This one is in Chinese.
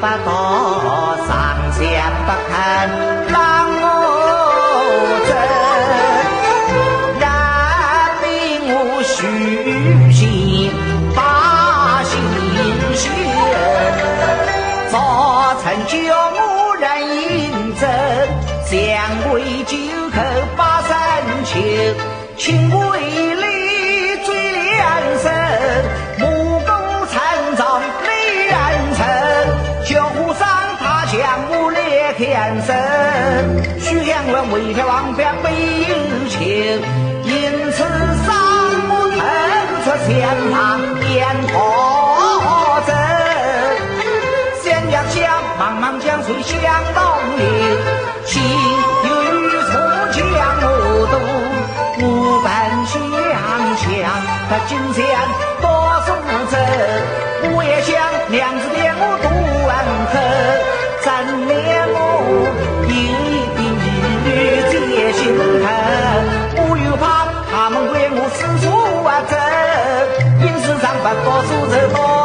不到，三想不肯让我走。那边我许心把心修，早晨叫我人迎走，想为九口把身求，请为了。天生，许阳文为天王表没有情，因此三不腾出前堂烟火阵，仙家乡茫茫江水向东流，心有余处将我渡，我奔向乡，他今天多数争，我也想娘走，银子上不包，苏州包。